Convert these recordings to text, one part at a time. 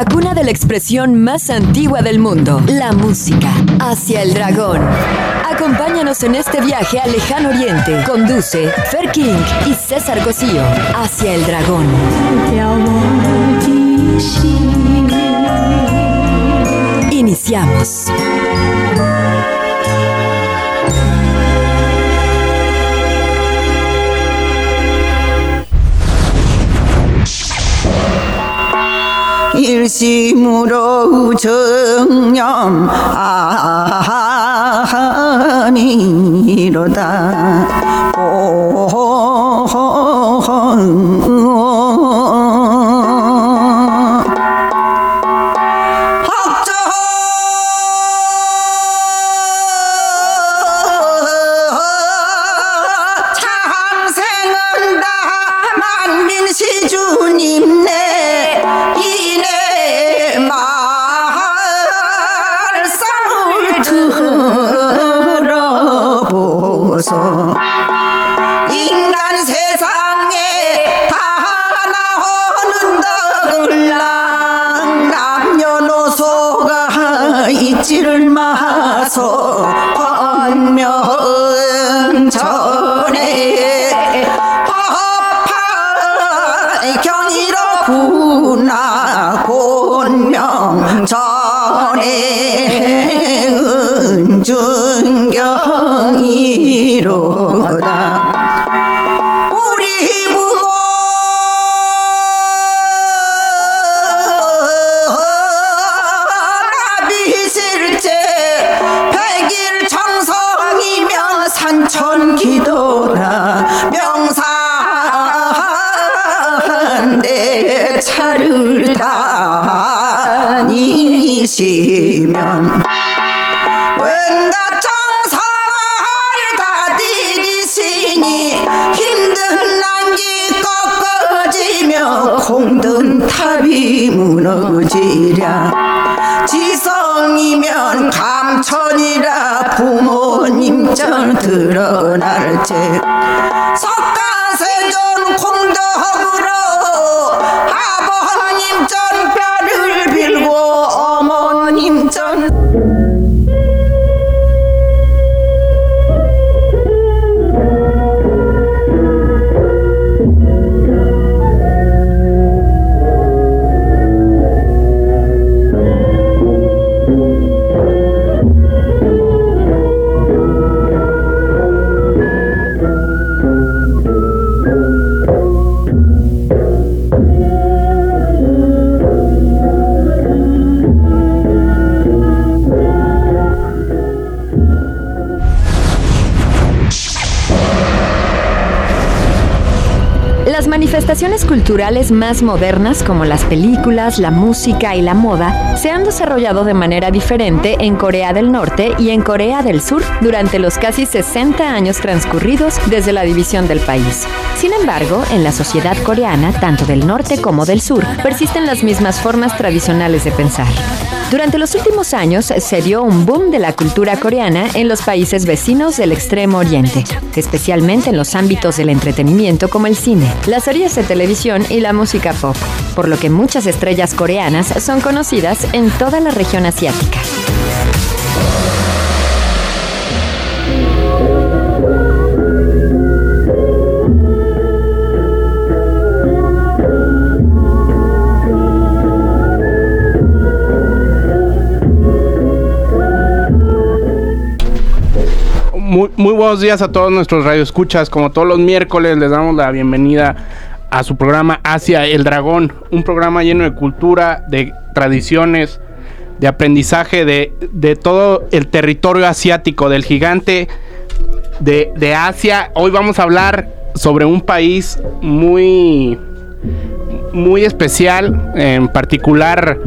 la cuna de la expresión más antigua del mundo, la música, hacia el dragón. Acompáñanos en este viaje al lejano oriente. Conduce Fer King y César Cosío hacia el dragón. Iniciamos. 일심으로 정념하니로다 참 마소 헌명 전에 법한 견이로구나 곤명 전에 은준경이로 무너지랴. 지성이면 감천이라 부모님 절 드러날지 manifestaciones culturales más modernas, como las películas, la música y la moda, se han desarrollado de manera diferente en Corea del Norte y en Corea del Sur durante los casi 60 años transcurridos desde la división del país. Sin embargo, en la sociedad coreana, tanto del norte como del sur, persisten las mismas formas tradicionales de pensar. Durante los últimos años se dio un boom de la cultura coreana en los países vecinos del Extremo Oriente, especialmente en los ámbitos del entretenimiento como el cine, las series de televisión y la música pop, por lo que muchas estrellas coreanas son conocidas en toda la región asiática. Buenos días a todos nuestros radioescuchas. Como todos los miércoles, les damos la bienvenida a su programa Hacia el Dragón. Un programa lleno de cultura, de tradiciones, de aprendizaje de, de todo el territorio asiático, del gigante de, de Asia. Hoy vamos a hablar sobre un país muy, muy especial. En particular,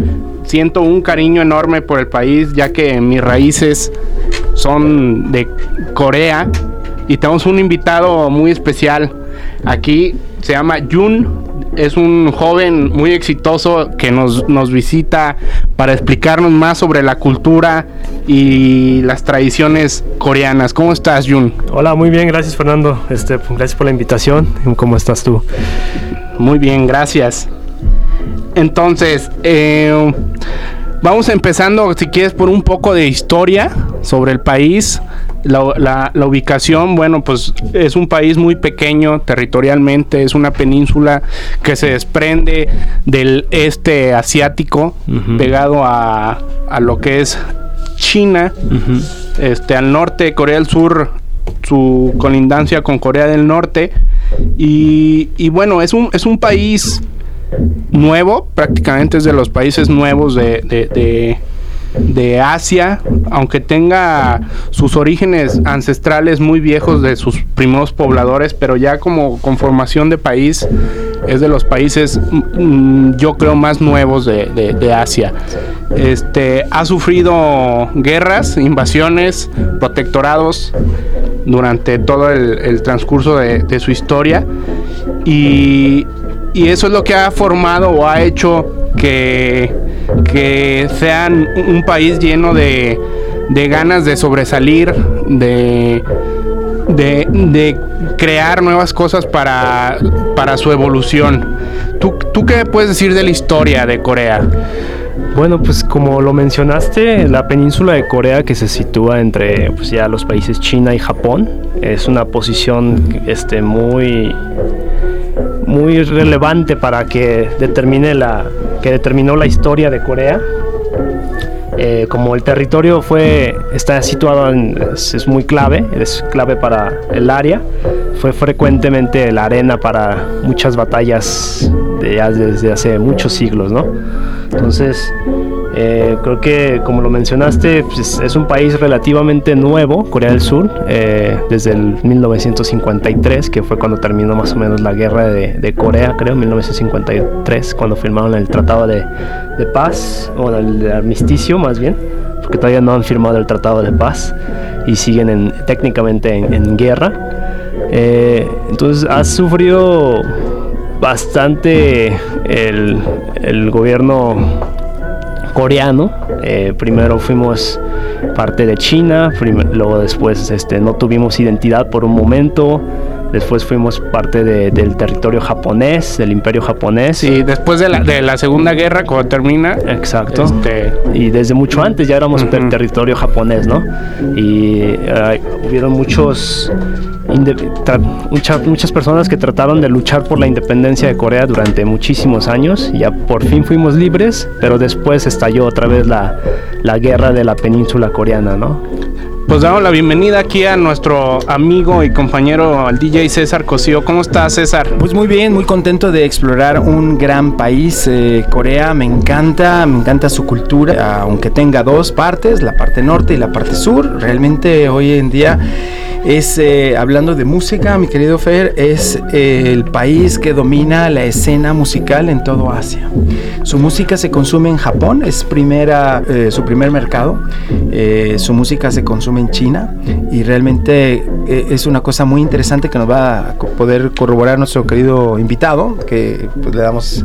siento un cariño enorme por el país, ya que mis raíces son de Corea y tenemos un invitado muy especial aquí. Se llama Jun. Es un joven muy exitoso que nos, nos visita para explicarnos más sobre la cultura y las tradiciones coreanas. ¿Cómo estás, Jun? Hola, muy bien, gracias Fernando. Este, gracias por la invitación. ¿Cómo estás tú? Muy bien, gracias. Entonces, eh, vamos empezando, si quieres, por un poco de historia sobre el país. La, la- la ubicación, bueno, pues es un país muy pequeño territorialmente, es una península que se desprende del este asiático, pegado a, a lo que es China, este, al norte, Corea del Sur, su colindancia con Corea del Norte. Y, y bueno, es un, es un país nuevo, prácticamente es de los países nuevos de, de- de- Asia, aunque tenga sus orígenes ancestrales muy viejos de sus primeros pobladores, pero ya como conformación de país es de los países, mm, yo creo, más nuevos de, de- Asia. Este, ha sufrido guerras, invasiones, protectorados durante todo el, el transcurso de, de su historia y, y eso es lo que ha formado o ha hecho que, que sean un país lleno de, de ganas de sobresalir, de, de, de crear nuevas cosas para, para su evolución. ¿Tú, ¿Tú qué puedes decir de la historia de Corea? Bueno, pues como lo mencionaste, la península de Corea que se sitúa entre pues, ya los países China y Japón es una posición este, muy muy relevante para que determine la que determinó la historia de Corea. Eh, como el territorio fue está situado en, es, es muy clave, es clave para el área, fue frecuentemente la arena para muchas batallas de, desde hace muchos siglos, ¿no? Entonces, eh, creo que como lo mencionaste, pues, es un país relativamente nuevo, Corea del Sur, eh, desde el 1953, que fue cuando terminó más o menos la guerra de, Corea, creo, 1953, cuando firmaron el Tratado de, Paz, o el armisticio más bien, porque todavía no han firmado el Tratado de Paz y siguen en- técnicamente en, guerra. Eh, entonces ha sufrido bastante el gobierno coreano. Eh, primero fuimos parte de China, luego después este, no tuvimos identidad por un momento. Después fuimos parte de- del territorio japonés, del imperio japonés. Sí, después de la, de la Segunda Guerra, cuando termina, Exacto. este, Y desde mucho antes ya éramos Ujú. territorio japonés, ¿no? Y eh, hubieron muchos muchas personas que trataron de luchar por la independencia de Corea durante muchísimos años. Y ya por fin fuimos libres, pero después estalló otra vez la, la guerra de la península coreana, ¿no? Pues damos la bienvenida aquí a nuestro amigo y compañero, al DJ César Cosío. ¿Cómo estás, César? Pues muy bien, muy contento de explorar un gran país, eh, Corea, me encanta, me encanta su cultura, aunque tenga dos partes, la parte norte y la parte sur, realmente hoy en día es, eh, hablando de música, mi querido Fer, es eh, el país que domina la escena musical en todo Asia. Su música se consume en Japón, es primera, eh, su primer mercado, eh, su música se consume en China y realmente eh, es una cosa muy interesante que nos va a co- poder corroborar nuestro querido invitado, que pues, le damos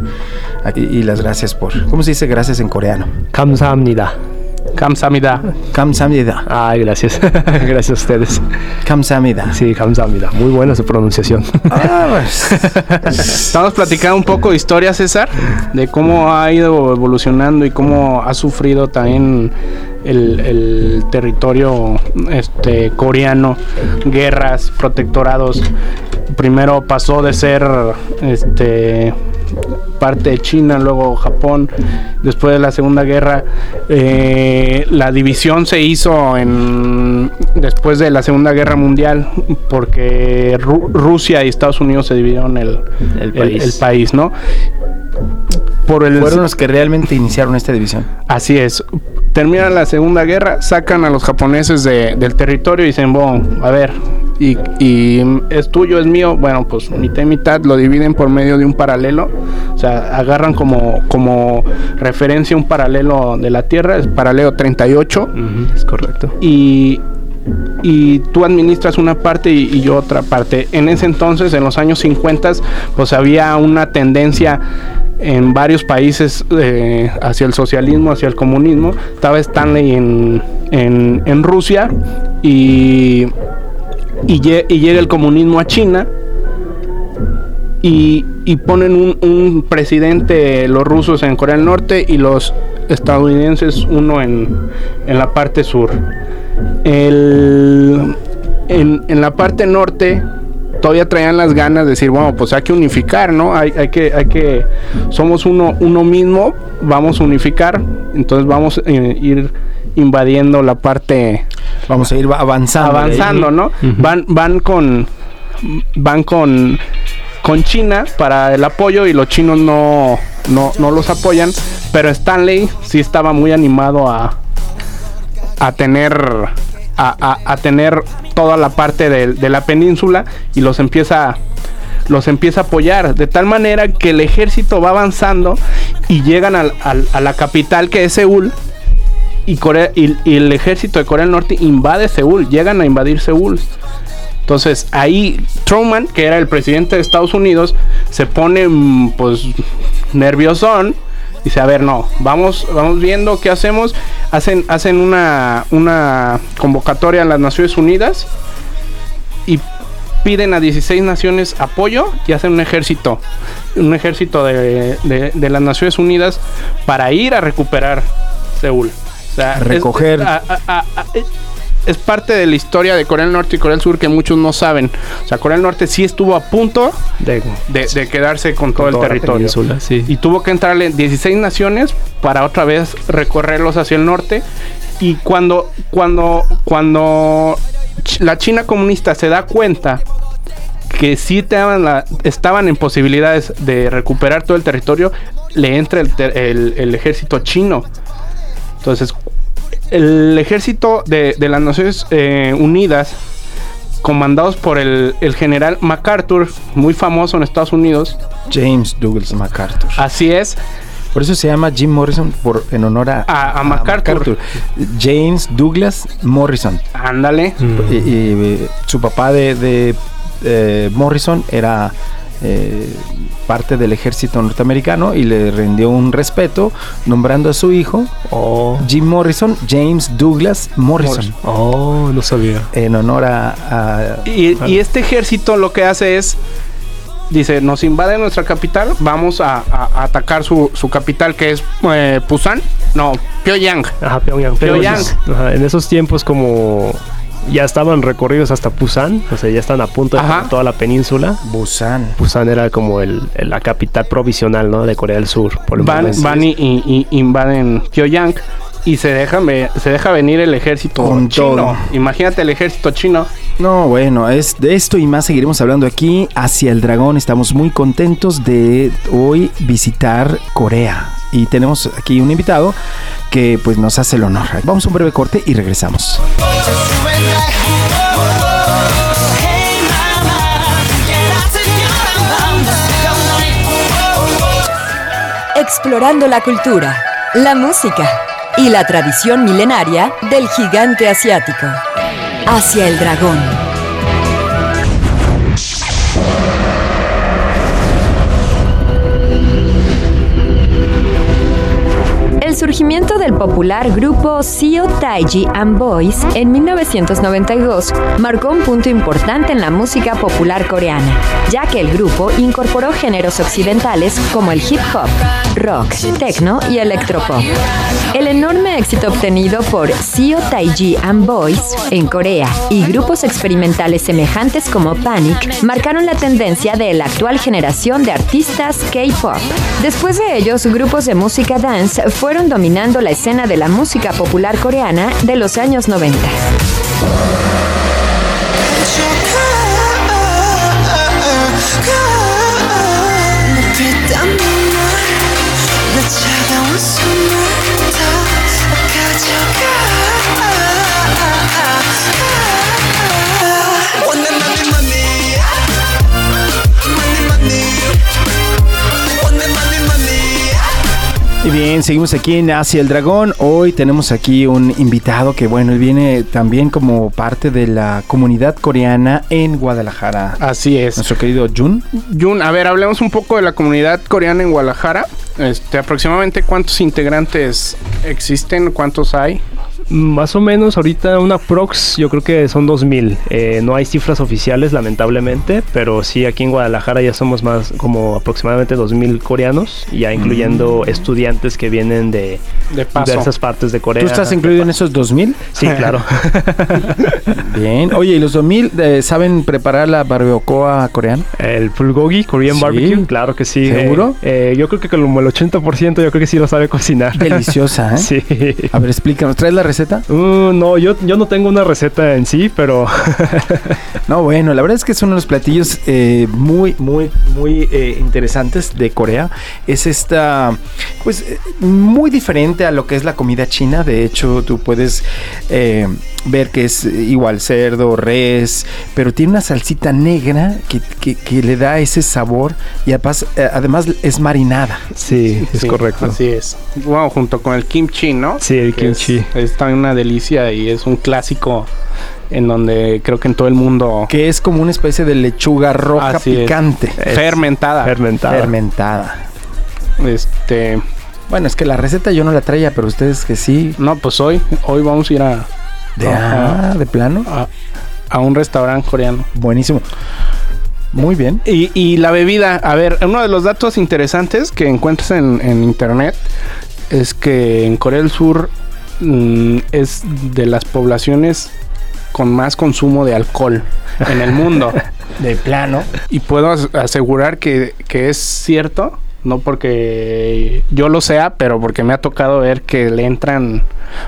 aquí y las gracias por, ¿cómo se dice gracias en coreano? 감사합니다. Kamsamida. Kamsamida. Ay, gracias. gracias a ustedes. Kamsamida. Sí, Kamsamida. Muy buena su pronunciación. Ah, pues. Estamos platicando un poco de historia, César, de cómo ha ido evolucionando y cómo ha sufrido también el, el territorio este, coreano, guerras, protectorados. Primero pasó de ser este, parte de China, luego Japón. Después de la Segunda Guerra, eh, la división se hizo en, después de la Segunda Guerra Mundial, porque Ru- Rusia y Estados Unidos se dividieron el, El el- país. el país, ¿no? Por el, fueron los que realmente iniciaron esta división. Así es. Terminan la Segunda Guerra, sacan a los japoneses de- del territorio y dicen, bueno, a ver, y, y es tuyo, es mío. Bueno, pues mitad y mitad lo dividen por medio de un paralelo. O sea, agarran como, como referencia un paralelo de la Tierra, es paralelo 38. Ujú, es correcto. Y, y tú administras una parte y, y yo otra parte. En ese entonces, en los años 50, pues había una tendencia en varios países eh, hacia el socialismo, hacia el comunismo. Estaba Stanley en, en, Rusia y, y llega el comunismo a China. y, y ponen un, un presidente, los rusos en Corea del Norte y los estadounidenses uno en, en la parte sur. El, en, en la parte norte todavía traían las ganas de decir, bueno, pues hay que unificar, ¿no? Hay, hay que, hay que, somos uno, uno mismo, vamos a unificar, entonces vamos a ir invadiendo la parte Vamos a ir avanzando. avanzando, ¿no? Van, van con, van con, con China para el apoyo y los chinos no, no, no los apoyan, pero Stanley sí estaba muy animado a, a tener, a, a- a tener toda la parte de, la península y los empieza los empieza a apoyar de tal manera que el ejército va avanzando y llegan a la capital que es Seúl y, Corea, y el ejército de Corea del Norte invade Seúl, llegan a invadir Seúl. Entonces ahí Truman, que era el presidente de Estados Unidos, se pone mm, pues nerviosón. Dice, a ver, no, vamos, vamos viendo qué hacemos. Hacen, hacen una, una convocatoria a las Naciones Unidas y piden a 16 naciones apoyo y hacen un ejército, un ejército de, de- de las Naciones Unidas para ir a recuperar Seúl. O sea, Recoger. es- a- a- a- a- es- parte de la historia de Corea del Norte y Corea del Sur que muchos no saben. O sea, Corea del Norte sí estuvo a punto De, de, de quedarse con, todo el territorio. sí. Y tuvo que entrarle 16 naciones para otra vez recorrerlos hacia el norte. Y cuando, cuando, cuando la China comunista se da cuenta que sí estaban, la- estaban en posibilidades de recuperar todo el territorio, le entra el, ter- el- el ejército chino. Entonces, el ejército de, de las Naciones eh, Unidas, comandados por el, el general MacArthur, muy famoso en Estados Unidos, James Douglas MacArthur. así es, Por eso se llama Jim Morrison por, en honor a, A- a MacArthur. James Douglas Morrison. ándale. Y, y, eh, su papá de, de, eh, Morrison era eh, parte del ejército norteamericano y le rindió un respeto nombrando a su hijo Oh, Jim Morrison, James Douglas Morrison, oh, no sabía. en honor a, a- Y, y este ejército lo que hace es, dice, nos invade nuestra capital, vamos a, a- a atacar su, su capital que es eh, Pusan, no, Pyongyang. Ajá, Pyongyang. Pyongyang. Ajá, en esos tiempos como ya estaban recorridos hasta Pusan, o sea, ya están a punto de Ajá. toda la península. Busan. Pusan era como el, el- la capital provisional, ¿no? De Corea del Sur. Por Van, van y, y- y invaden Pyongyang y se deja, ve- se deja venir el ejército Con chino. todo. Imagínate el ejército chino. No, bueno, es de esto y más seguiremos hablando aquí hacia el dragón. Estamos muy contentos de hoy visitar Corea y tenemos aquí un invitado que pues nos hace el honor. Vamos a un breve corte y regresamos. Explorando la cultura, la música y la tradición milenaria del gigante asiático. Hacia el dragón. Surgimiento del popular grupo Seo Taiji and Boys en 1992 marcó un punto importante en la música popular coreana, ya que el grupo incorporó géneros occidentales como el hip hop, rock, techno y electropop. El enorme éxito obtenido por Seo Taiji and Boys en Corea y grupos experimentales semejantes como Panic marcaron la tendencia de la actual generación de artistas K-pop. Después de ellos, grupos de música dance fueron dominando la escena de la música popular coreana de los años 90. Bien, seguimos aquí en Hacia el Dragón. Hoy tenemos aquí un invitado que, bueno, él viene también como parte de la comunidad coreana en Guadalajara. Así es. Nuestro querido Jun. Jun, a ver, hablemos un poco de la comunidad coreana en Guadalajara. Este, aproximadamente cuántos integrantes existen, cuántos hay. Más o menos ahorita una prox yo creo que son 2000. Eh, no hay cifras oficiales lamentablemente, pero sí aquí en Guadalajara ya somos más como aproximadamente 2000 coreanos, ya incluyendo estudiantes que vienen de, diversas partes de Corea. ¿Tú estás incluido en esos 2000? Sí, claro. Bien. Oye, ¿y los 2000 eh, saben preparar la barbacoa coreana? El bulgogi, Korean Sí. Barbecue, claro que sí. ¿Seguro? Eh, eh, yo creo que como el 80% yo creo que sí lo sabe cocinar. Deliciosa, ¿eh? Sí. A ver, explícanos. ¿Traes la receta? Uh, no, yo, yo no tengo una receta en sí, pero No, bueno, la verdad es que es uno de los platillos eh, muy, muy, muy eh, interesantes de Corea. Es esta, pues, eh, muy diferente a lo que es la comida china. De hecho, tú puedes eh, ver que es igual cerdo, res, pero tiene una salsita negra que, que- que le da ese sabor y además, eh, además es marinada. sí, es Sí, correcto. Así es. Bueno, junto con el kimchi, ¿no? Sí, el Que es- kimchi. Es, también una delicia y es un clásico en donde creo que en todo el mundo Que es como una especie de lechuga roja Así picante. Es fermentada. Fermentada. Fermentada. este, Bueno, es que la receta yo no la traía, pero ustedes que sí. no, pues hoy hoy vamos a ir a De, Ajá. ah, de plano. a, a un restaurante coreano. Buenísimo. Muy bien. Y, y la bebida, a ver, uno de los datos interesantes que encuentras en, en internet es que en Corea del Sur mm, es de las poblaciones con más consumo de alcohol en el mundo. De plano. y puedo as- asegurar que, que es cierto, no porque yo lo sea, pero porque me ha tocado ver que le entran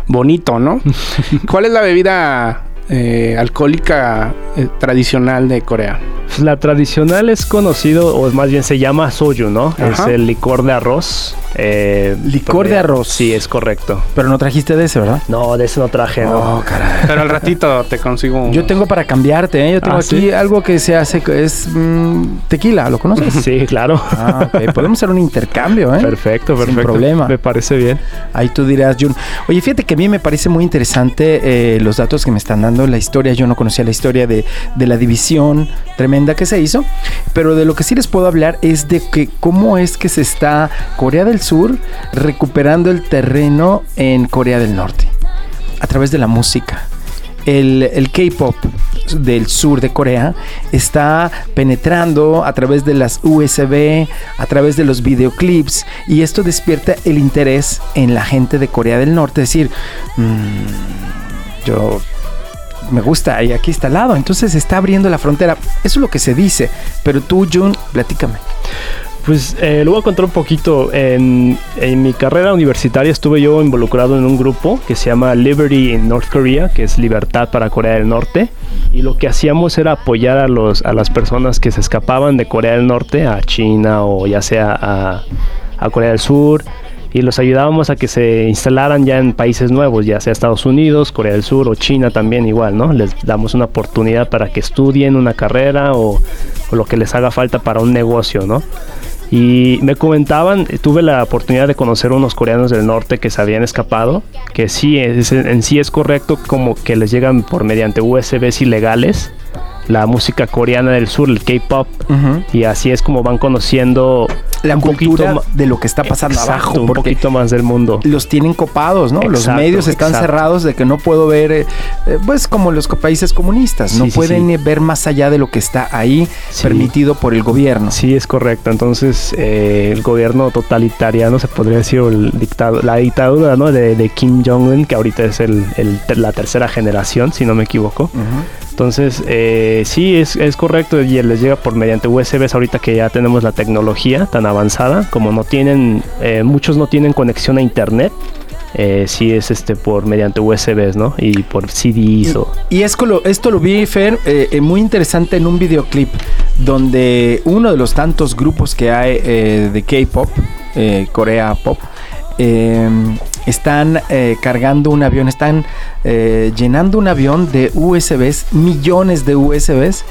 bonito, ¿no? ¿Cuál es la bebida eh, alcohólica eh, tradicional de Corea? La tradicional es conocido, o más bien se llama soju, ¿no? Es el licor de arroz. eh, Licor de arroz. Sí, es correcto. Pero no trajiste de ese, ¿verdad? No, de ese no traje, ¿no? Oh, caray. Pero al ratito te consigo un... Yo tengo para cambiarte, ¿eh? Yo tengo Ah, aquí ¿sí? algo que se hace, es mm, tequila, ¿lo conoces? Sí, claro. Ah. Podemos hacer un intercambio, ¿eh? Perfecto, Sin perfecto. problema. Me parece bien. Ahí tú dirás, Jun. Oye, fíjate que a mí me parece muy interesante eh, los datos que me están dando, la historia. Yo no conocía la historia de, de la división tremenda que se hizo, pero de lo que sí les puedo hablar es de que cómo es que se está Corea del Sur recuperando el terreno en Corea del Norte a través de la música. El, el K-pop del sur de Corea está penetrando a través de las USB, a través de los videoclips, y esto despierta el interés en la gente de Corea del Norte. Es decir, "Mm, yo me gusta y aquí está al lado. Entonces está abriendo la frontera. Eso es lo que se dice. Pero tú, Jun, platícame. Pues eh, lo voy a contar un poquito. En, en mi carrera universitaria estuve yo involucrado en un grupo que se llama Liberty in North Korea, que es Libertad para Corea del Norte. Y lo que hacíamos era apoyar a, los, a las personas que se escapaban de Corea del Norte a China o ya sea a, a Corea del Sur. Y los ayudábamos a que se instalaran ya en países nuevos, ya sea Estados Unidos, Corea del Sur o China también igual, ¿no? Les damos una oportunidad para que estudien una carrera o, o lo que les haga falta para un negocio, ¿no? Y me comentaban, tuve la oportunidad de conocer unos coreanos del norte que se habían escapado, que sí, es- en sí es correcto como que les llegan por mediante USBs ilegales la música coreana del sur, el K-pop, y así es como van conociendo La un poquito cultura de lo que está pasando Exacto, abajo. un poquito más del mundo. los tienen copados, ¿no? los medios están exacto. cerrados de que no puedo ver, eh, eh, pues como los países comunistas, no Sí, pueden sí. ver más allá de lo que está ahí permitido por el gobierno. Sí, es correcto. Entonces, eh, el gobierno totalitariano, se podría decir, el dictado, la dictadura ¿no? de, de Kim Jong-un, que ahorita es el, la tercera generación, si no me equivoco. Entonces, eh, sí, es, es correcto y les llega por mediante USBs ahorita que ya tenemos la tecnología tan avanzada, como no tienen, eh, muchos no tienen conexión a internet, eh, sí es este por mediante USBs, ¿no? Y por CDs o... Y es lo- esto lo vi, Fer, eh, eh, muy interesante en un videoclip donde uno de los tantos grupos que hay eh, de K-pop, Corea Pop, eh, están eh, cargando un avión, están eh, llenando un avión de USBs, millones de USBs,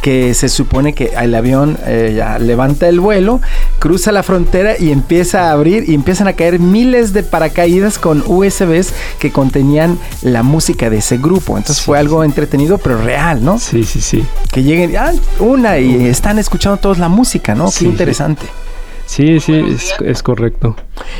que se supone que el avión eh, ya levanta el vuelo, cruza la frontera y empieza a abrir y empiezan a caer miles de paracaídas con USBs que contenían la música de ese grupo. Entonces fue algo entretenido pero real, ¿no? Sí, sí, sí. Que lleguen, ah, una y están escuchando todos la música, ¿no? Sí, Qué interesante. Sí, sí, es, es correcto.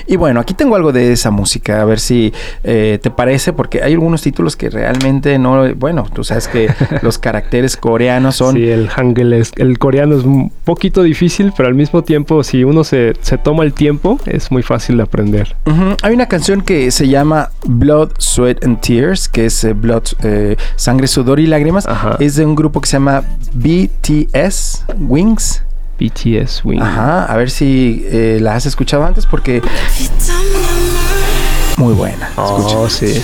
Y bueno, aquí tengo algo de esa música, a ver si eh, te parece, porque hay algunos títulos que realmente no, bueno, tú sabes que los caracteres coreanos son... Sí, el hangul es, el coreano es un poquito difícil, pero al mismo tiempo, si uno se, se toma el tiempo, es muy fácil de aprender. Hay una canción que se llama Blood, Sweat and Tears, que es eh, Blood, eh, Sangre, Sudor y Lágrimas. Ajá. Es de un grupo que se llama BTS, Wings. BTS Wing. Ajá, a ver si eh, la has escuchado antes porque muy buena. Escucha. Oh, sí.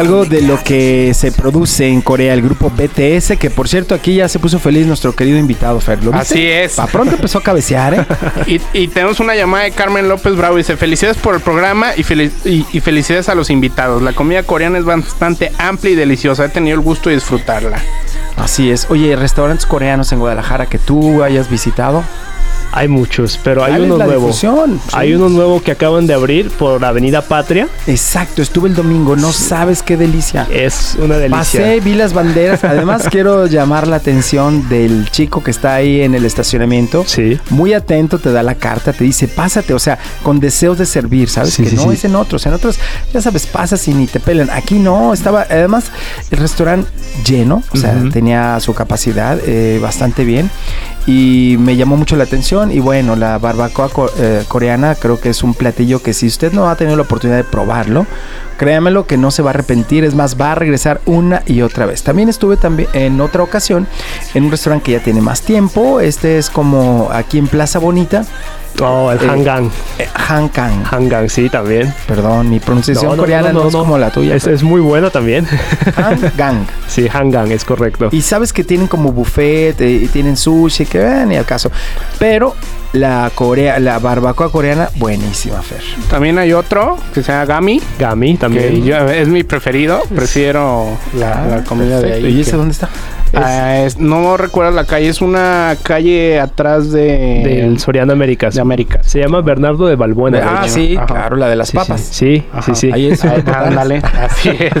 Algo de lo que se produce en Corea, el grupo BTS, que por cierto aquí ya se puso feliz nuestro querido invitado Fer. ¿lo viste? Así es. Pa' pronto empezó a cabecear, ¿eh? Y, y tenemos una llamada de Carmen López Bravo. Dice: Felicidades por el programa y, y- y felicidades a los invitados. La comida coreana es bastante amplia y deliciosa. He tenido el gusto de disfrutarla. Así es. Oye, restaurantes coreanos en Guadalajara que tú hayas visitado. Hay muchos, pero hay uno nuevo. sí. Hay uno nuevo que acaban de abrir por Avenida Patria. Exacto, estuve el domingo, no sabes qué delicia. Es una delicia. Pasé, vi las banderas. Además, quiero llamar la atención del chico que está ahí en el estacionamiento. Sí. Muy atento, te da la carta, te dice, pásate, o sea, con deseos de servir, ¿sabes? Sí, que no es en otros. En otros, ya sabes, pasas y ni te pelan. Aquí no, estaba, además, el restaurante lleno, o sea, tenía su capacidad eh, bastante bien. Y me llamó mucho la atención. Y bueno, la barbacoa co- eh, coreana creo que es un platillo que si usted no ha tenido la oportunidad de probarlo, créamelo que no se va a arrepentir. Es más, va a regresar una y otra vez. También estuve también en otra ocasión en un restaurante que ya tiene más tiempo. Este es como aquí en Plaza Bonita. Oh, el Eh, Hangang. eh, Hangang. Hangang, sí, también. Perdón, mi pronunciación No, no, coreana no, no, es no. como la tuya. Es, es muy buena también. Hangang. sí, Hangang, es correcto. Y sabes que tienen como buffet eh, y tienen sushi, que ven ni al caso. Pero la Corea, la barbacoa coreana, buenísima, Fer. También hay otro que se llama Gami. Gami Que también. yo- es mi preferido. Prefiero la, la comida de ahí. ¿Y ese que- dónde está? Ah, es- no recuerdo la calle. Es una calle atrás de. Del Américas. de América. Se llama Bernardo de Balbuena. de ah, sí, Ajá. claro, la de las Sí, papas. Sí, sí, sí. sí. Ahí es. Ah, Ándale, así es.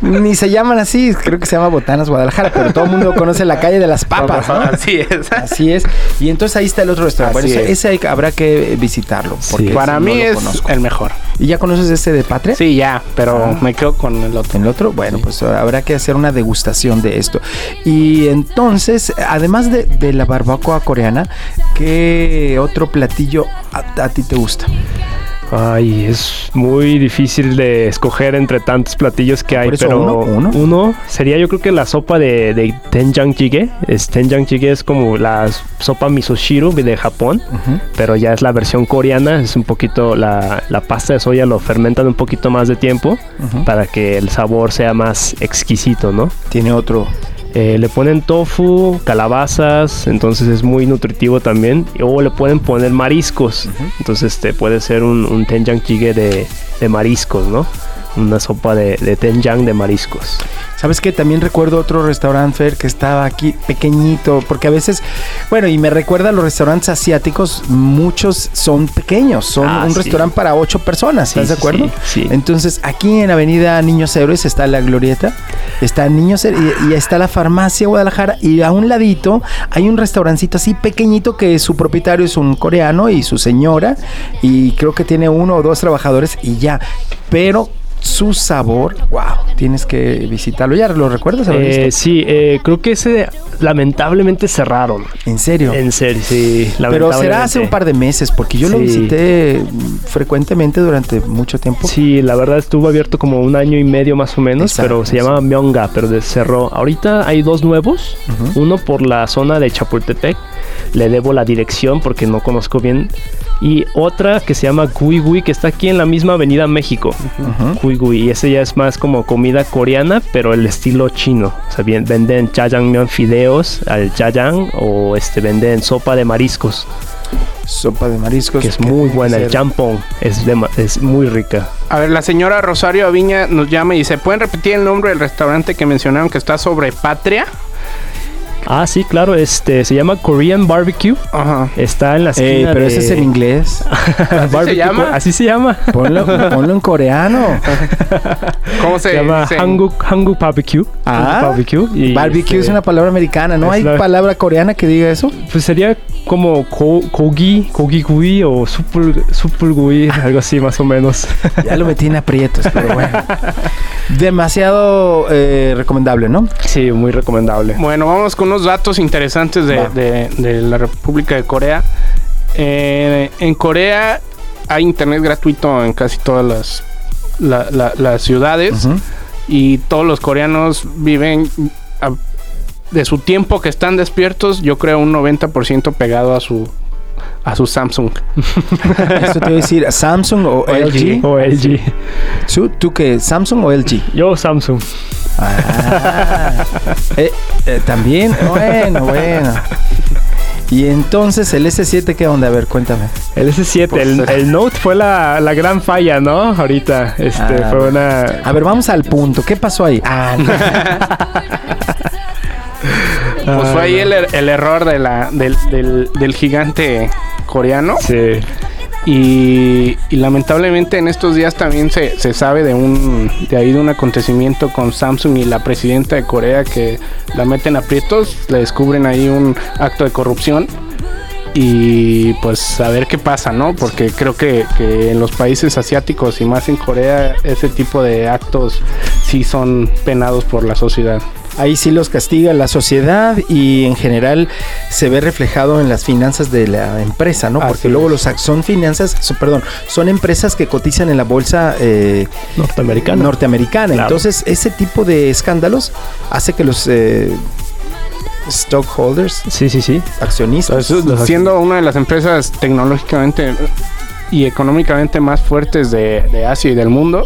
Ni se llaman así, creo que se llama Botanas Guadalajara, pero todo el mundo conoce la calle de las papas, ¿no? Así es. Así es. Y entonces ahí está el otro restaurante. Así Bueno, ese, es. ese hay que- habrá que visitarlo. Porque Para mí no es conozco. el mejor. ¿Y ya conoces ese de Patria? Sí, ya, pero Ah. me quedo con el otro. En el otro, bueno, pues habrá que hacer una degustación de esto. Y entonces, además de, de la barbacoa coreana, ¿qué otro platillo a, a ti te gusta? Ay, es muy difícil de escoger entre tantos platillos que hay, pero uno, uno. sería yo creo que la sopa de, de tenjang jjigae. Es, tenjang jjigae es como la sopa misoshiro de Japón, pero ya es la versión coreana. Es un poquito la, la pasta de soya lo fermentan un poquito más de tiempo para que el sabor sea más exquisito, ¿no? Tiene otro. Eh, le ponen tofu, calabazas, entonces es muy nutritivo también. O le pueden poner mariscos, entonces este puede ser un, un tenjang jjigae de, de mariscos, ¿no? Una sopa de, de tenjang de mariscos. ¿Sabes qué? También recuerdo otro restaurante, Fer, que estaba aquí pequeñito, porque a veces, bueno, y me recuerda a los restaurantes asiáticos, muchos son pequeños, son Ah, un sí. restaurante para ocho personas, Sí, ¿estás de acuerdo? sí, sí. Entonces, aquí en Avenida Niños Héroes está la Glorieta, está Niños Héroes y, y está la farmacia Guadalajara, y a un ladito hay un restaurancito así pequeñito que su propietario es un coreano y su señora, y creo que tiene uno o dos trabajadores y ya, pero su sabor, wow, tienes que visitarlo. ¿Ya lo recuerdas? Eh, sí, eh, creo que ese lamentablemente cerraron. ¿En serio? En serio, sí. Pero será hace un par de meses, porque yo lo visité frecuentemente durante mucho tiempo. Sí, la verdad estuvo abierto como un año y medio más o menos, Exacto, pero se sí. llama Myonga, pero cerró. Ahorita hay dos nuevos, uno por la zona de Chapultepec, le debo la dirección porque no conozco bien, y otra que se llama Gui Gui, que está aquí en la misma Avenida México. Ujú. Gui Gui, y ese ya es más como comida coreana, pero el estilo chino. O sea, bien, venden jajangmyeon fideos al jajang o este venden sopa de mariscos, Sopa de mariscos. que es que muy buena. El champong es, de es muy rica. A ver, la señora Rosario Aviña nos llama y dice, ¿pueden repetir el nombre del restaurante que mencionaron que está sobre Patria? Ah, sí, claro, este se llama Korean Barbecue. Ajá. Está en la esquina Ey, pero de- ese es en inglés. Barbecue, llama? Así se llama. Ponlo, ponlo en coreano. ¿Cómo se, Se llama dice? Hanguk, Hanguk Barbecue. Ah, Hanguk Barbecue. y, Barbecue este, es una palabra americana. ¿No es hay la- palabra coreana que diga eso? Pues sería como ko, kogi, kogi gui o super, super gui, algo así más o menos. Ya lo metí en aprietos, pero bueno. Demasiado eh, recomendable, ¿no? sí, muy recomendable. Bueno, vamos con unos datos interesantes de, Va. de- de la República de Corea. Eh, en Corea hay internet gratuito en casi todas las, la- la- las ciudades y todos los coreanos viven a- de su tiempo que están despiertos, yo creo un 90% pegado a su a su Samsung. Eso te voy a decir, ¿Samsung o LG? O LG. ¿Tú, ¿Tú qué? ¿Samsung o LG? Yo Samsung. Ah, eh, eh, también, bueno, bueno. Y entonces el S7, ¿qué onda? A ver, cuéntame. El S7, Pues, el, el Note fue la, la gran falla, ¿no? Ahorita, este, Ah, fue una... A ver, vamos al punto. ¿Qué pasó ahí? Ah, no. Pues fue ahí el, er- el error de la, del, del- del gigante coreano. Sí. Y, y lamentablemente en estos días también se, se sabe de un de ahí de un acontecimiento con Samsung y la presidenta de Corea que la meten a aprietos, le descubren ahí un acto de corrupción y pues a ver qué pasa, ¿no? Porque creo que, que en los países asiáticos y más en Corea ese tipo de actos sí son penados por la sociedad. Ahí sí los castiga la sociedad y en general se ve reflejado en las finanzas de la empresa, ¿no? Así Porque luego los son finanzas, perdón, son empresas que cotizan en la bolsa eh, norteamericana. Claro. Entonces, ese tipo de escándalos hace que los eh, stockholders, Sí, sí, sí. accionistas, Pues, siendo una de las empresas tecnológicamente y económicamente más fuertes de, de Asia y del mundo,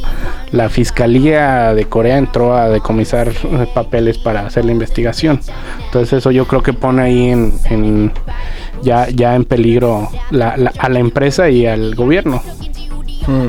la Fiscalía de Corea entró a decomisar eh, papeles para hacer la investigación. Entonces eso yo creo que pone ahí en, ya, ya en peligro la- la- a la empresa y al gobierno. Mm,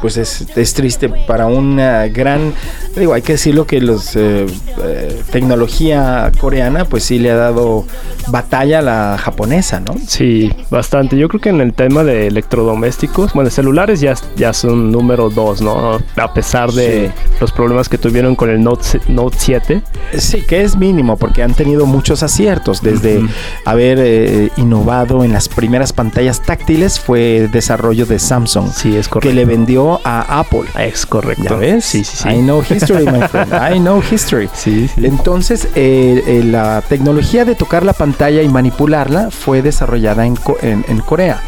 pues es, es triste para una gran, digo, hay que decirlo que los eh, eh, tecnología coreana, pues sí le ha dado batalla a la japonesa, ¿no? Sí, bastante. Yo creo que en el tema de electrodomésticos, bueno, celulares ya, ya son número dos, ¿no? A pesar de Sí. los problemas que tuvieron con el Note, Note 7. Sí, que es mínimo porque han tenido muchos aciertos. Desde haber eh, innovado en las primeras pantallas táctiles fue desarrollo de Samsung, Sí, es que correcto. le vendió a Apple. Es correcto. ¿Ya ves? Sí, sí, sí. I know history, my friend. I know history. Sí, sí. Entonces, eh, eh, la tecnología de tocar la pantalla y manipularla fue desarrollada en, en- en Corea.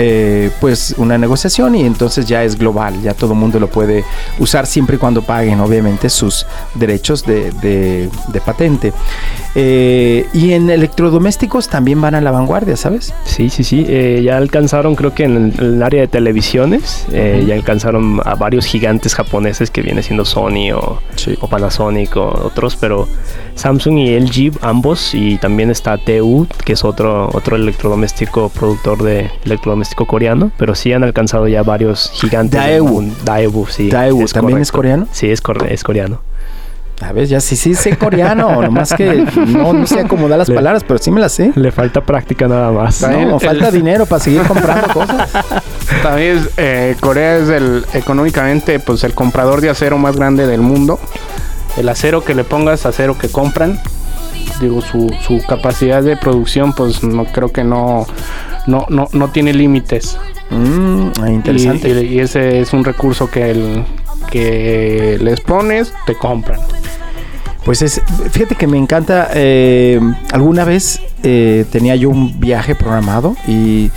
Eh, pues una negociación y entonces ya es global, ya todo el mundo lo puede usar siempre y cuando paguen obviamente sus derechos de, de- de patente. Eh, y en electrodomésticos también van a la vanguardia, ¿sabes? Sí, sí, sí. eh, ya alcanzaron, creo que en el, en el área de televisiones, eh, ya alcanzaron a varios gigantes japoneses que viene siendo Sony o, Sí. o Panasonic o otros, pero Samsung y LG ambos y también está TU que es otro otro electrodoméstico productor de electrodoméstico coreano pero sí han alcanzado ya varios gigantes Daewoo. Daewoo sí Daewoo, ¿también es coreano? sí es, corre- es coreano A ver, ya sí, sí sé coreano, nomás que no, no sé acomodar las Le- palabras, pero sí me las sé. le falta práctica nada más También No, el- falta dinero para seguir comprando cosas. También eh, Corea es el económicamente pues el comprador de acero más grande del mundo. El acero que le pongas, acero que compran. Digo, su, su capacidad de producción pues no creo que no no, no, no tiene límites. Mm, interesante. Y, ese es un recurso que el que les pones, te compran. Pues es, fíjate que me encanta. eh, alguna vez eh, tenía yo un viaje programado y,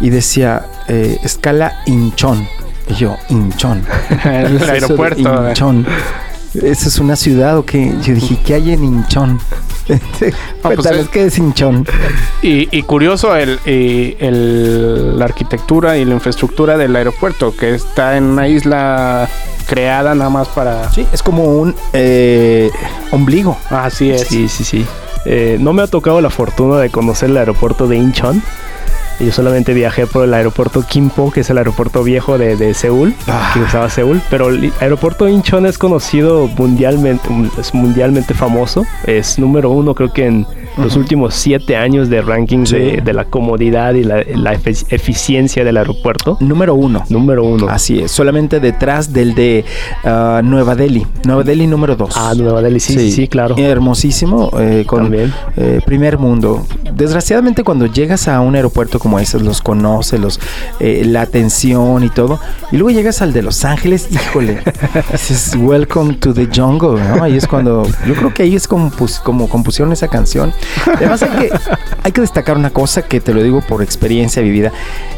y decía eh, escala Inchon. Y yo, Inchon. El ¿Qué es eso de aeropuerto. Inchon. ¿Eso es una ciudad o qué? Yo dije, ¿qué hay en Inchon? Cuéntanos, es- ¿qué es Inchon? Y, y curioso el, y el- la arquitectura y la infraestructura del aeropuerto, que está en una isla creada nada más para... Sí, es como un eh, ombligo. Así es. Sí, sí, sí. Eh, no me ha tocado la fortuna de conocer el aeropuerto de Incheon. Yo solamente viajé por el aeropuerto Kimpo, que es el aeropuerto viejo de, de Seúl, Ah. que usaba Seúl. Pero el aeropuerto Incheon es conocido mundialmente, es mundialmente famoso. Es número uno, creo que en los últimos siete años de rankings Sí. de, de la comodidad y la, eficiencia del aeropuerto. Número uno. Número uno. Así es, solamente detrás del de ah, Nueva Delhi. Nueva Delhi número dos. Ah, Nueva Delhi, sí, sí, sí, claro. Hermosísimo, eh, con También. eh, primer mundo. Desgraciadamente cuando llegas a un aeropuerto como ese, los conoces, los, eh, la atención y todo, y luego llegas al de Los Ángeles, híjole, dices, welcome to the jungle, ¿no? Ahí es cuando, yo creo que ahí es como, como compusieron esa canción. Además hay que, hay que destacar una cosa que te lo digo por experiencia vivida.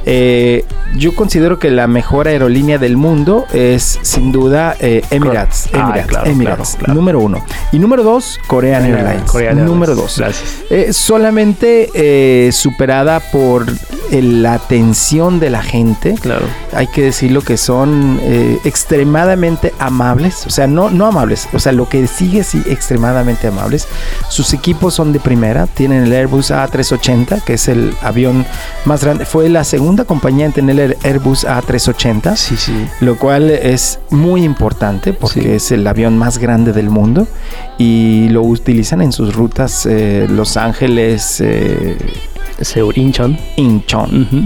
Eh, yo considero que la mejor aerolínea del mundo es sin duda eh, Emirates. Ah, Emirates, claro, Emirates, claro, claro. número uno. Y número dos, Korean Airlines. Korean número dos. Gracias. Eh, solamente superada por la atención de la gente. Claro. Hay que decirlo que son extremadamente amables. O sea, no, no amables. O sea, lo que sigue sí, extremadamente amables. Sus equipos son de primera. Tienen el Airbus A380, que es el avión más grande. Fue la segunda compañía en tener el Airbus A380 Sí, sí. lo cual es muy importante porque Sí. es el avión más grande del mundo y lo utilizan en sus rutas eh, Los Ángeles, eh, Seúl, Incheon. Incheon. Ujú.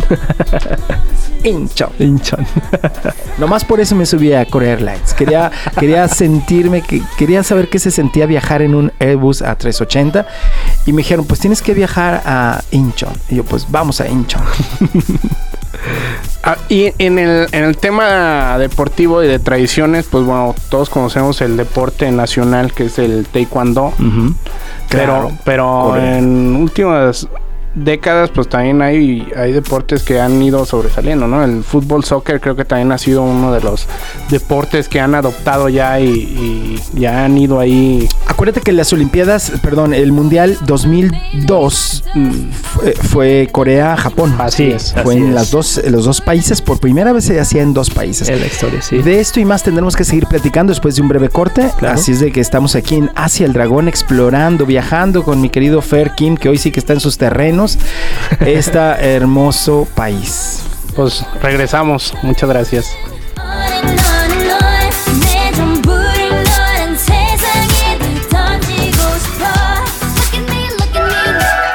Incheon. Incheon. Nomás por eso me subí a Korea Airlines. Quería, quería sentirme, que, quería saber qué se sentía viajar en un Airbus A380 y me dijeron, pues tienes que viajar a Incheon. Y yo, pues vamos a Incheon. Ah, y en el, en el tema deportivo y de tradiciones, pues bueno, todos conocemos el deporte nacional que es el taekwondo. Pero pero en últimas décadas pues también hay, hay deportes que han ido sobresaliendo, ¿no? El fútbol, soccer creo que también ha sido uno de los deportes que han adoptado ya y, y ya han ido ahí. Acuérdate que las Olimpiadas, perdón, el Mundial 2002 mm, fue, fue Corea-Japón. Así Sí, es. Fue así en es. las dos, en los dos países, por primera vez se hacía en dos países. En la historia, sí. De esto y más tendremos que seguir platicando después de un breve corte. Claro. Así es de que estamos aquí en Asia el Dragón explorando, viajando con mi querido Fer Kim, que hoy sí que está en sus terrenos, este hermoso país. Pues regresamos. Muchas gracias.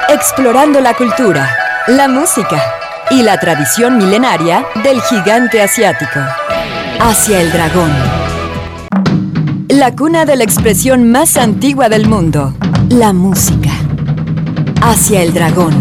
Explorando la cultura, la música y la tradición milenaria del gigante asiático. Hacia el dragón. La cuna de la expresión más antigua del mundo, la música. Hacia el dragón.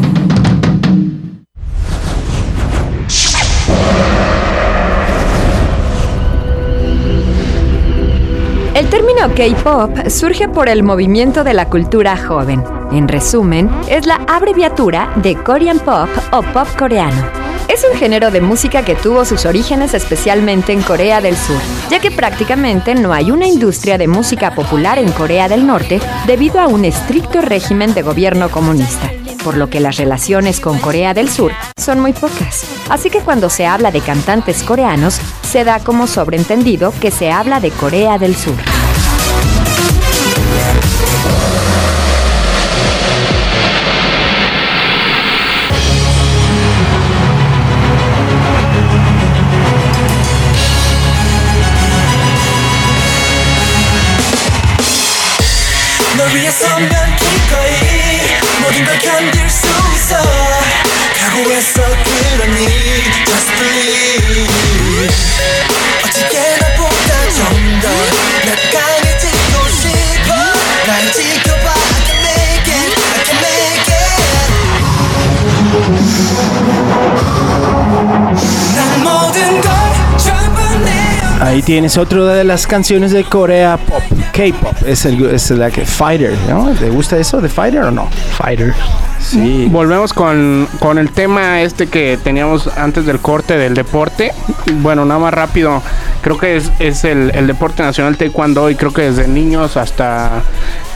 El término K-pop surge por el movimiento de la cultura joven. En resumen, es la abreviatura de Korean Pop o pop coreano. Es un género de música que tuvo sus orígenes especialmente en Corea del Sur, ya que prácticamente no hay una industria de música popular en Corea del Norte debido a un estricto régimen de gobierno comunista, por lo que las relaciones con Corea del Sur son muy pocas. Así que cuando se habla de cantantes coreanos, se da como sobreentendido que se habla de Corea del Sur. 나서면 기꺼이 모든 걸 견딜 수 있어. 각오했어 그러니 Just believe. 어떻게 나보다 좀더 나 강해지고 싶어. 날 지켜봐 I can make it I can make it. 난 모든 걸 Ahí tienes otra de las canciones de Corea Pop, K-pop. Es, el, es la que Fighter, ¿no? ¿Te gusta eso de Fighter o no? Fighter. Sí. Volvemos con, con el tema este que teníamos antes del corte del deporte. Bueno, nada más rápido. Creo que es, es el, el deporte nacional taekwondo y creo que desde niños hasta,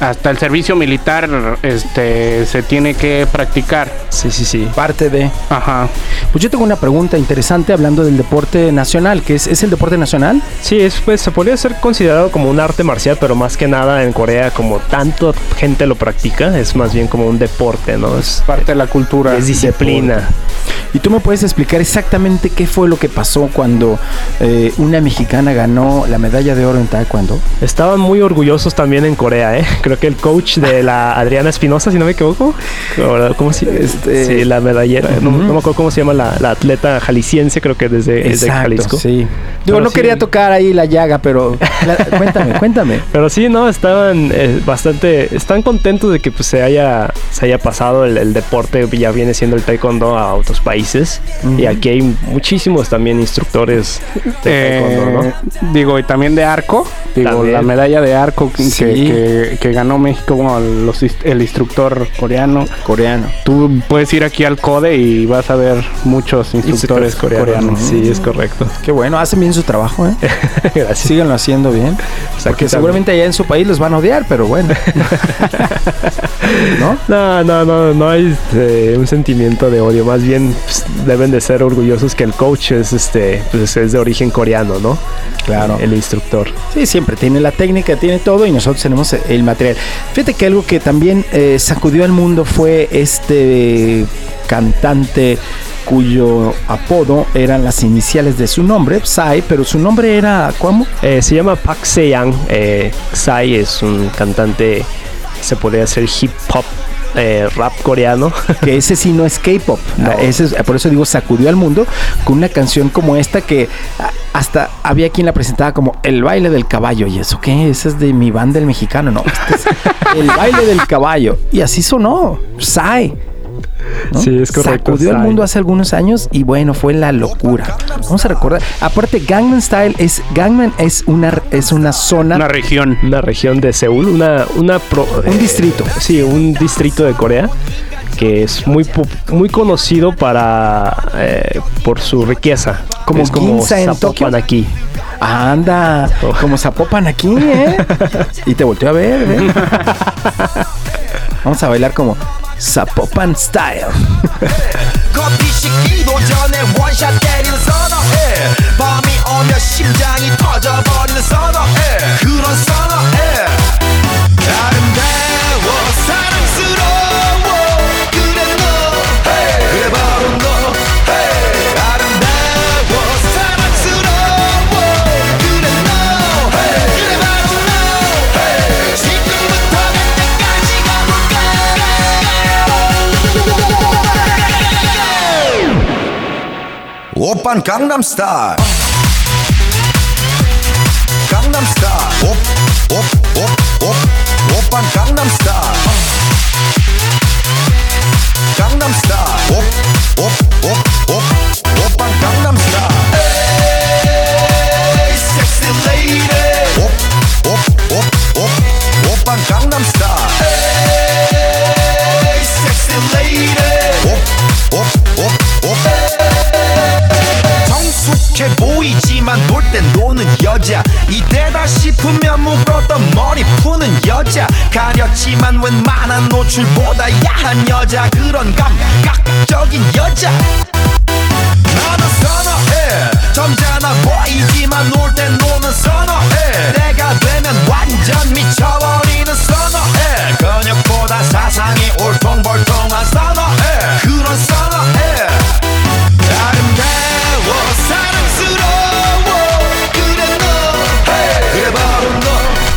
hasta el servicio militar este, se tiene que practicar. Sí, sí, sí. Parte de. Ajá. Pues yo tengo una pregunta interesante hablando del deporte nacional, que es, ¿es el deporte nacional? Sí, es, pues se podría ser considerado como un arte marcial, pero más que nada en Corea, como tanto gente lo practica, es más bien como un deporte, ¿no? Es, Parte de la cultura. es disciplina. ¿Y tú me puedes explicar exactamente qué fue lo que pasó cuando eh, una mexicana ganó la medalla de oro en taekwondo? Estaban muy orgullosos también en Corea, ¿eh? Creo que el coach de la Adriana Espinosa, si no me equivoco, ¿cómo se Este- Sí, la medallera, no, no me acuerdo cómo se llama la, la atleta jalisciense, creo que desde es de Jalisco. sí. Digo, Pero no sí. quería tocar ahí la llaga, pero la- cuéntame, cuéntame. Pero sí, no, estaban eh, bastante, están contentos de que pues, se haya, se haya pasado el, el deporte, ya viene siendo el taekwondo a otros países. Y aquí hay muchísimos también instructores de taekwondo, ¿no? Eh, Digo, y también de arco. Digo, También. la medalla de arco que, Sí. que- que ganó México, bueno, los inst- el instructor coreano. Coreano. Tú puedes ir aquí al CODE y vas a ver muchos instructores coreanos. Sí, es correcto. Qué bueno, hacen bien su trabajo, ¿eh? Gracias. Síganlo haciendo bien. Porque seguramente allá en su país los van a odiar, pero bueno. ¿No? No, no, no, no hay este, un sentimiento de odio. Más bien pues, deben de ser orgullosos que el coach es este, pues, es de origen coreano, ¿no? Claro. El instructor. Sí, siempre tiene la técnica, tiene todo y nosotros tenemos el material. Fíjate que algo que también eh, sacudió al mundo fue este cantante cuyo apodo eran las iniciales de su nombre, Psy, pero su nombre era ¿cómo? Eh, se llama Park Se-young. Eh, Psy es un cantante, se podría hacer hip hop, eh, rap coreano. Que ese sí no es K-pop. No. Ah, ese es- por eso digo sacudió al mundo con una canción como esta que hasta había quien la presentaba como el baile del caballo. ¿Y eso qué? Ese es de mi banda el mexicano. No, este es el baile del caballo. Y así sonó. Psy. ¿No? Sí, es correcto, Sacudió al mundo hace algunos años y bueno, fue la locura. Vamos a recordar. Aparte, Gangnam Style es Gangnam es una es una zona Una región. una región de Seúl, una, una pro- Un eh, distrito. Sí, un distrito de Corea que es muy muy conocido para eh, por su riqueza. Como es Ginza en Zapopan Tokio. aquí. Anda, como Zapopan aquí, ¿eh? Y te volteó a ver, ¿eh? Vamos a bailar como Zapopan Style. 커피 식기도 전에 원샷 때리는 선어해. 밤이 오면 심장이 터져버리는 선어해. 그런 선어해 오빤 강남스타일 강남스타일 옵옵옵옵 오빤 강남스타일 강남스타일 옵옵옵옵 오 가렸지만 웬만한 노출보다 야한 여자 그런 감각적인 여자. 나는 선어해. 점잖아 보이지만 놀 땐 노는 선어해. 내가 되면 완전 미쳐버리는 선어해. 근육보다 사상이 울퉁불퉁한 선어해. 그런 선어해.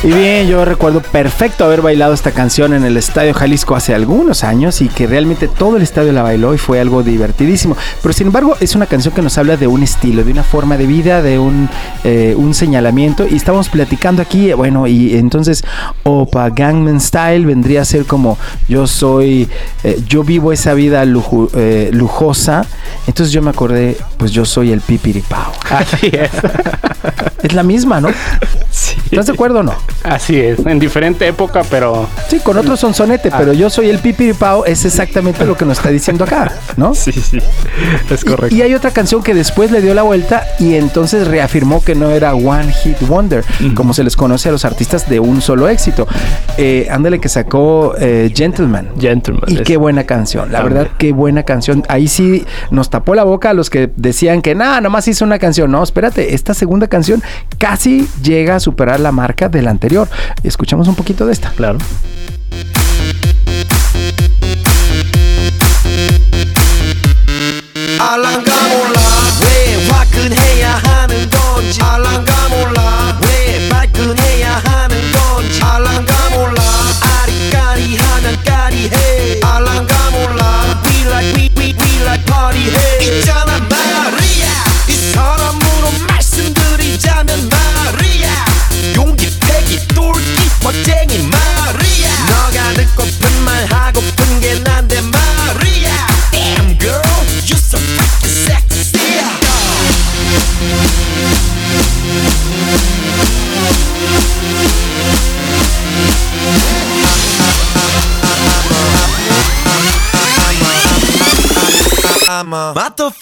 너 Yo recuerdo perfecto haber bailado esta canción en el Estadio Jalisco hace algunos años y que realmente todo el estadio la bailó y fue algo divertidísimo. Pero sin embargo, es una canción que nos habla de un estilo, de una forma de vida, de un, eh, un señalamiento. Y estamos platicando aquí, bueno, y entonces Opa Gangnam Style vendría a ser como yo soy, eh, yo vivo esa vida luju- eh, lujosa. Entonces yo me acordé, pues yo soy el pipiripao. Así es. Es la misma, ¿no? ¿Estás de acuerdo o no? Así es. En diferente época, pero Sí, con otro sonsonete, pero yo soy el pipiripao, es exactamente lo que nos está diciendo acá, ¿no? Sí, sí. Es correcto. Y, hay otra canción que después le dio la vuelta y entonces reafirmó que no era One Hit Wonder, como se les conoce a los artistas de un solo éxito. Eh, ándale que sacó eh, Gentleman. Gentleman. Y es- qué buena canción, la También. verdad, qué buena canción. Ahí sí nos tapó la boca a los que decían que nada, nomás hizo una canción. No, espérate, esta segunda canción casi llega a superar la marca de la anterior. Escuchamos un poquito de esta. Claro. 알랑가 몰라 왜 화끈해야 하는 건지 알랑가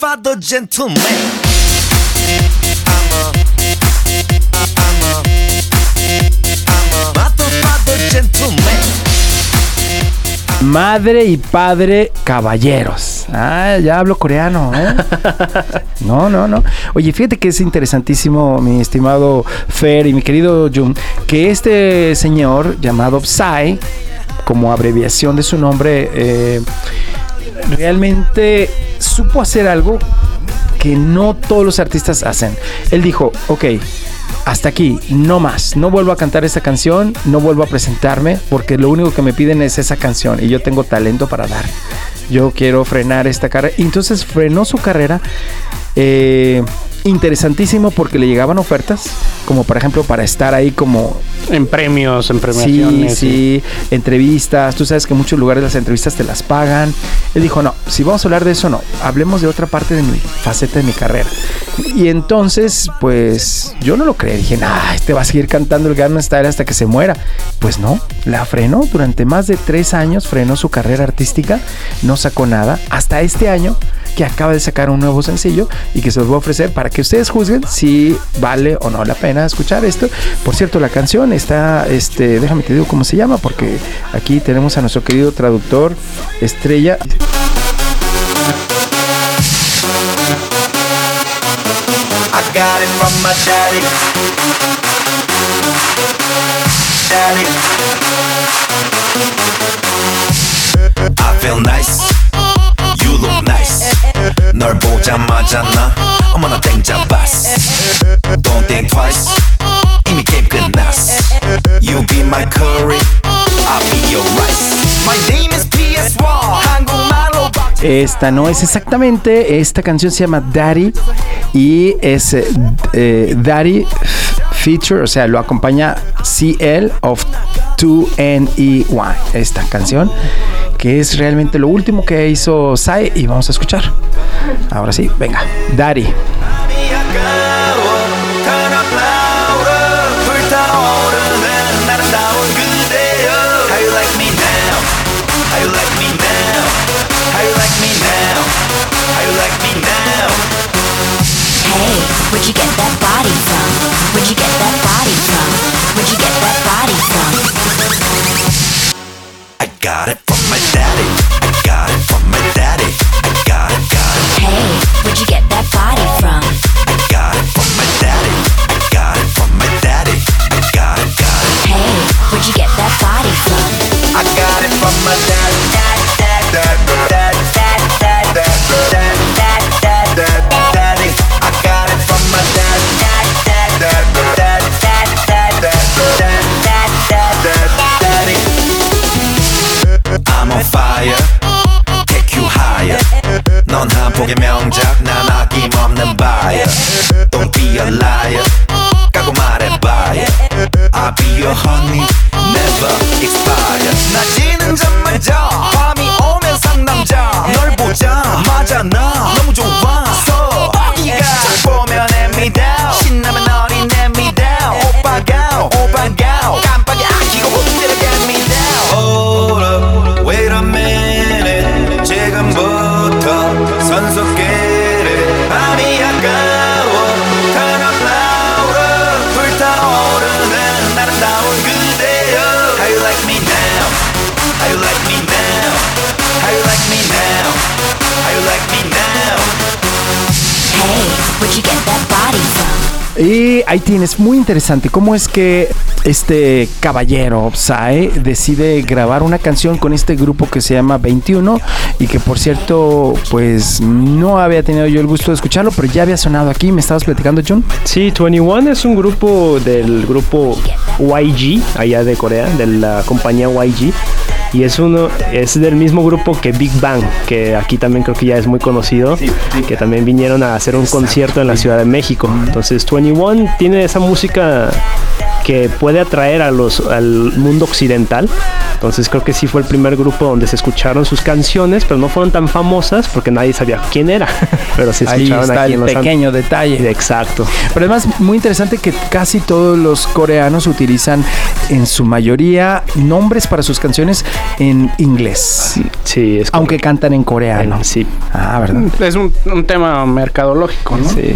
Motherfucker gentleman I'm a I'm a I'm a motherfucker gentleman Madre y padre caballeros. Ah, ya hablo coreano, ¿eh? No, no, no. Oye, fíjate que es interesantísimo, mi estimado Fer y mi querido Jun, que este señor llamado Psy, como abreviación de su nombre, eh, realmente supo hacer algo que no todos los artistas hacen. Él dijo, ok, hasta aquí, no más, no vuelvo a cantar esa canción, no vuelvo a presentarme, porque lo único que me piden es esa canción y yo tengo talento para dar. Yo quiero frenar esta carrera. Entonces frenó su carrera. eh, interesantísimo porque le llegaban ofertas, como por ejemplo para estar ahí como en premios, en Sí, premiaciones. sí, entrevistas. Tú sabes que en muchos lugares las entrevistas te las pagan. Él dijo, no, si vamos a hablar de eso, no. Hablemos de otra parte de mi faceta de mi carrera. Y entonces, pues, yo no lo creí. Dije, nah, este va a seguir cantando el Gangnam Style hasta que se muera. Pues no, la frenó. Durante más de tres años frenó su carrera artística. No sacó nada. Hasta este año que acaba de sacar un nuevo sencillo y que se los voy a ofrecer para que ustedes juzguen si vale o no la pena escuchar esto. Por cierto, la canción está, este, déjame te digo cómo se llama, porque aquí tenemos a nuestro querido traductor estrella. I feel nice. You look nice. 널 보자마자 나 어머나 땡잡았어. Don't think twice. 이미 게임 끝났어. You be my curry. I'll be your rice. My name is PS1. 한국말로 박 Esta no es exactamente, esta canción se llama Daddy y es eh, eh, Daddy feature, o sea, lo acompaña CL of 2NEY, esta canción, que es realmente lo último que hizo Sai y vamos a escuchar. Ahora sí, venga, Daddy. Ahí tienes, muy interesante, cómo es que este caballero, Psy, decide grabar una canción con este grupo que se llama 21 y que por cierto, pues no había tenido yo el gusto de escucharlo, pero ya había sonado aquí, me estabas platicando, John. Sí, 21 es un grupo del grupo YG, allá de Corea, de la compañía YG. Y es uno, es del mismo grupo que Big Bang, que aquí también creo que ya es muy conocido, que también vinieron a hacer un concierto en la Ciudad de México. Entonces 21 tiene esa música que puede atraer a los, al mundo occidental. Entonces creo que sí fue el primer grupo donde se escucharon sus canciones, pero no fueron tan famosas porque nadie sabía quién era. Pero se Ahí escucharon está aquí el en los pequeño detalle. Exacto. Pero además, muy interesante que casi todos los coreanos utilizan en su mayoría nombres para sus canciones en inglés, Sí, es aunque cantan en coreano. Sí. Ah, ¿verdad? Es un, un tema mercadológico, ¿no? Sí.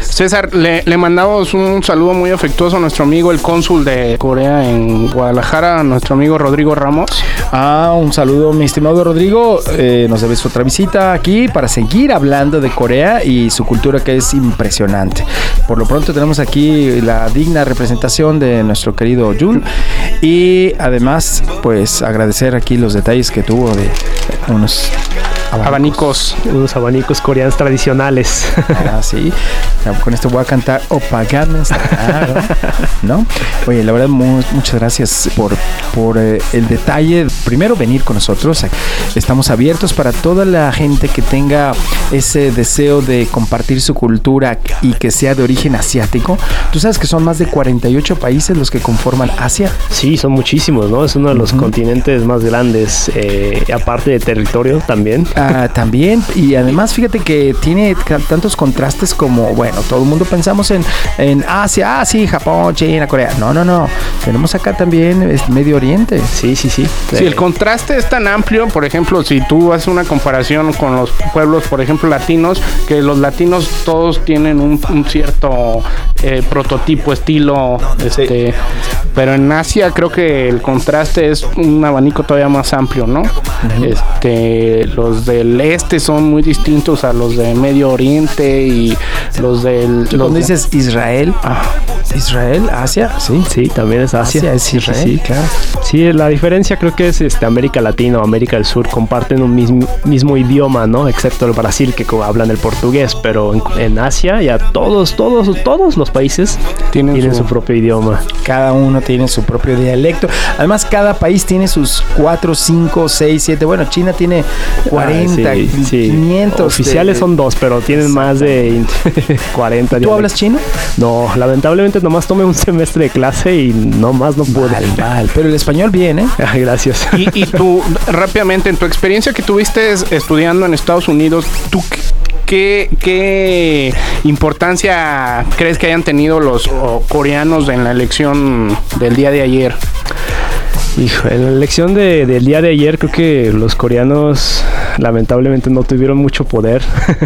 César, le, le mandamos un saludo muy afectuoso a nuestro amigo, el cónsul de Corea en Guadalajara, nuestro amigo Rodrigo Ramos. Ah, un saludo, mi estimado Rodrigo. Eh, nos debes otra visita aquí para seguir hablando de Corea y su cultura que es impresionante. Por lo pronto tenemos aquí la digna representación de nuestro querido Jun y además, pues agradecer aquí los detalles que tuvo de unos Abanicos. Unos abanicos coreanos tradicionales. Ah, sí. Con esto voy a cantar Gangnam Style, ¿no? Oye, la verdad, mu- muchas gracias por, por eh, el detalle. Primero, venir con nosotros. Estamos abiertos para toda la gente que tenga ese deseo de compartir su cultura y que sea de origen asiático. Tú sabes que son más de 48 países los que conforman Asia. Sí, son muchísimos, ¿no? Es uno de los continentes más grandes, eh, aparte de territorio también. Ah, también, y además fíjate que tiene tantos contrastes como, bueno, todo el mundo pensamos en, en Asia, ah, sí, Japón, China, Corea. No, no, no. Tenemos acá también es Medio Oriente. Sí, sí, sí. Si el contraste es tan amplio, por ejemplo, si tú haces una comparación con los pueblos, por ejemplo, latinos, que los latinos todos tienen un, un cierto eh, prototipo, estilo, este, pero en Asia creo que el contraste es un abanico todavía más amplio, ¿no? Este, los del este son muy distintos a los de Medio Oriente y los del Tú los cuando de- dices Israel, Ah, Israel, Asia, sí. Sí, también es Asia. Asia es sí, Israel, sí. claro. Sí, la diferencia creo que es este, América Latina o América del Sur comparten un mismo, mismo idioma, ¿no? Excepto el Brasil que hablan el portugués, pero en, en Asia ya todos, todos, todos los países Tienen tienen, su- su... propio idioma. Cada uno tiene su propio dialecto. Además, cada país tiene sus 4, 5, 6, 7. Bueno, China tiene 40, Ah, sí, sí. 500. Oficiales de- son dos, pero tienen más de 40. ¿Tú hablas chino? No, lamentablemente nomás tomé un semestre de clase y nomás no pude. Mal, mal. Pero el español bien, ¿eh? Ay, gracias. Y, y tú, rápidamente, en tu experiencia que tuviste es- estudiando en Estados Unidos, ¿tú qué- qué, qué importancia crees que hayan tenido los coreanos en la elección del día de ayer? Hijo, en la elección de- del día de ayer creo que los coreanos lamentablemente no tuvieron mucho poder.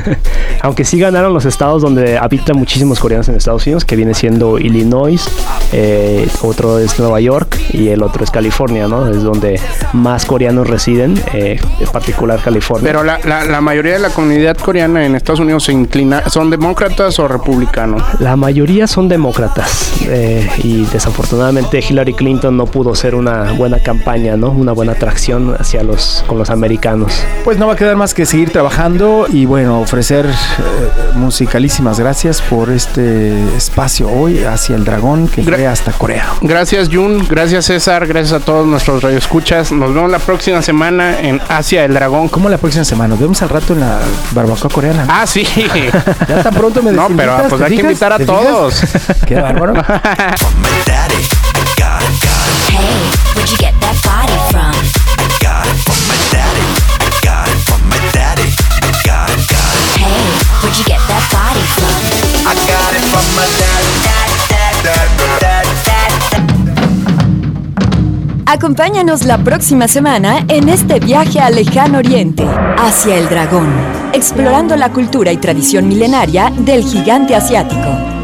Aunque sí ganaron los estados donde habitan muchísimos coreanos en Estados Unidos, que viene siendo Illinois, eh, otro es Nueva York y el otro es California, ¿no? Es donde más coreanos residen, eh, en particular California. Pero la, la- la mayoría de la comunidad coreana en Estados Unidos se inclina, ¿son demócratas o republicanos? La mayoría son demócratas eh, y desafortunadamente Hillary Clinton no pudo ser una buena campaña, ¿no? Una buena atracción hacia los con los americanos. Pues no va a quedar más que seguir trabajando y bueno, ofrecer eh, musicalísimas gracias por este espacio hoy hacia el dragón. Que Gra- fue Corea hasta Corea. Gracias Jun, gracias César, gracias a todos nuestros radioescuchas. Nos vemos la próxima semana en Asia el Dragón. ¿Cómo la próxima semana? Nos vemos al rato en la barbacoa coreana. Ah, sí. ya tan pronto me No, pero pues ¿te hay que invitar a todos. Qué bárbaro. Hey, where'd you get that body from? I got it from my daddy. I got it from my daddy. I got it, got it. Hey, where'd you get that body from? I got it from my daddy. Dad, dad, dad, dad. Acompáñanos la próxima semana en este viaje al lejano oriente, hacia el dragón, explorando la cultura y tradición milenaria del gigante asiático.